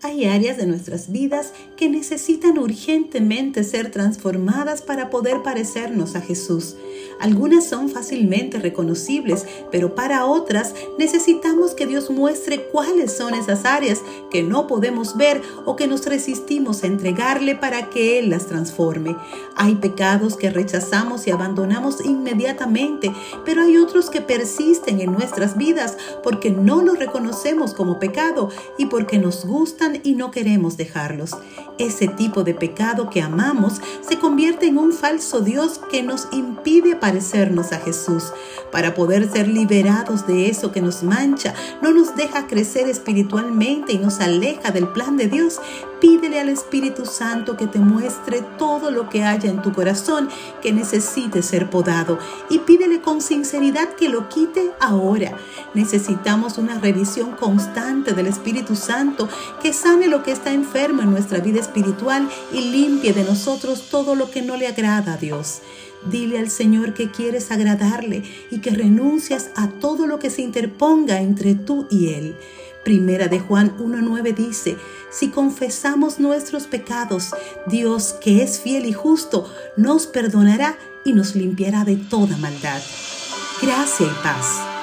Hay áreas de nuestras vidas que necesitan urgentemente ser transformadas para poder parecernos a Jesús. Algunas son fácilmente reconocibles, pero para otras necesitamos que Dios muestre cuáles son esas áreas que no podemos ver o que nos resistimos a entregarle para que Él las transforme. Hay pecados que rechazamos y abandonamos inmediatamente, pero hay otros que persisten en nuestras vidas porque no los reconocemos como pecado y porque nos gustan y no queremos dejarlos. Ese tipo de pecado que amamos se convierte en un falso Dios que nos impide parecernos a Jesús. Para poder ser liberados de eso que nos mancha, no nos deja crecer espiritualmente y nos aleja del plan de Dios, pídele al Espíritu Santo que te muestre todo lo que haya en tu corazón que necesite ser podado y pídele con sinceridad que lo quite ahora. Necesitamos una revisión constante del Espíritu Santo que sane lo que está enfermo en nuestra vida espiritual y limpie de nosotros todo lo que no le agrada a Dios. Dile al Señor que quieres agradarle y que renuncias a todo lo que se interponga entre tú y Él. Primera de Juan 1.9 dice, si confesamos nuestros pecados, Dios, que es fiel y justo, nos perdonará y nos limpiará de toda maldad. Gracia y paz.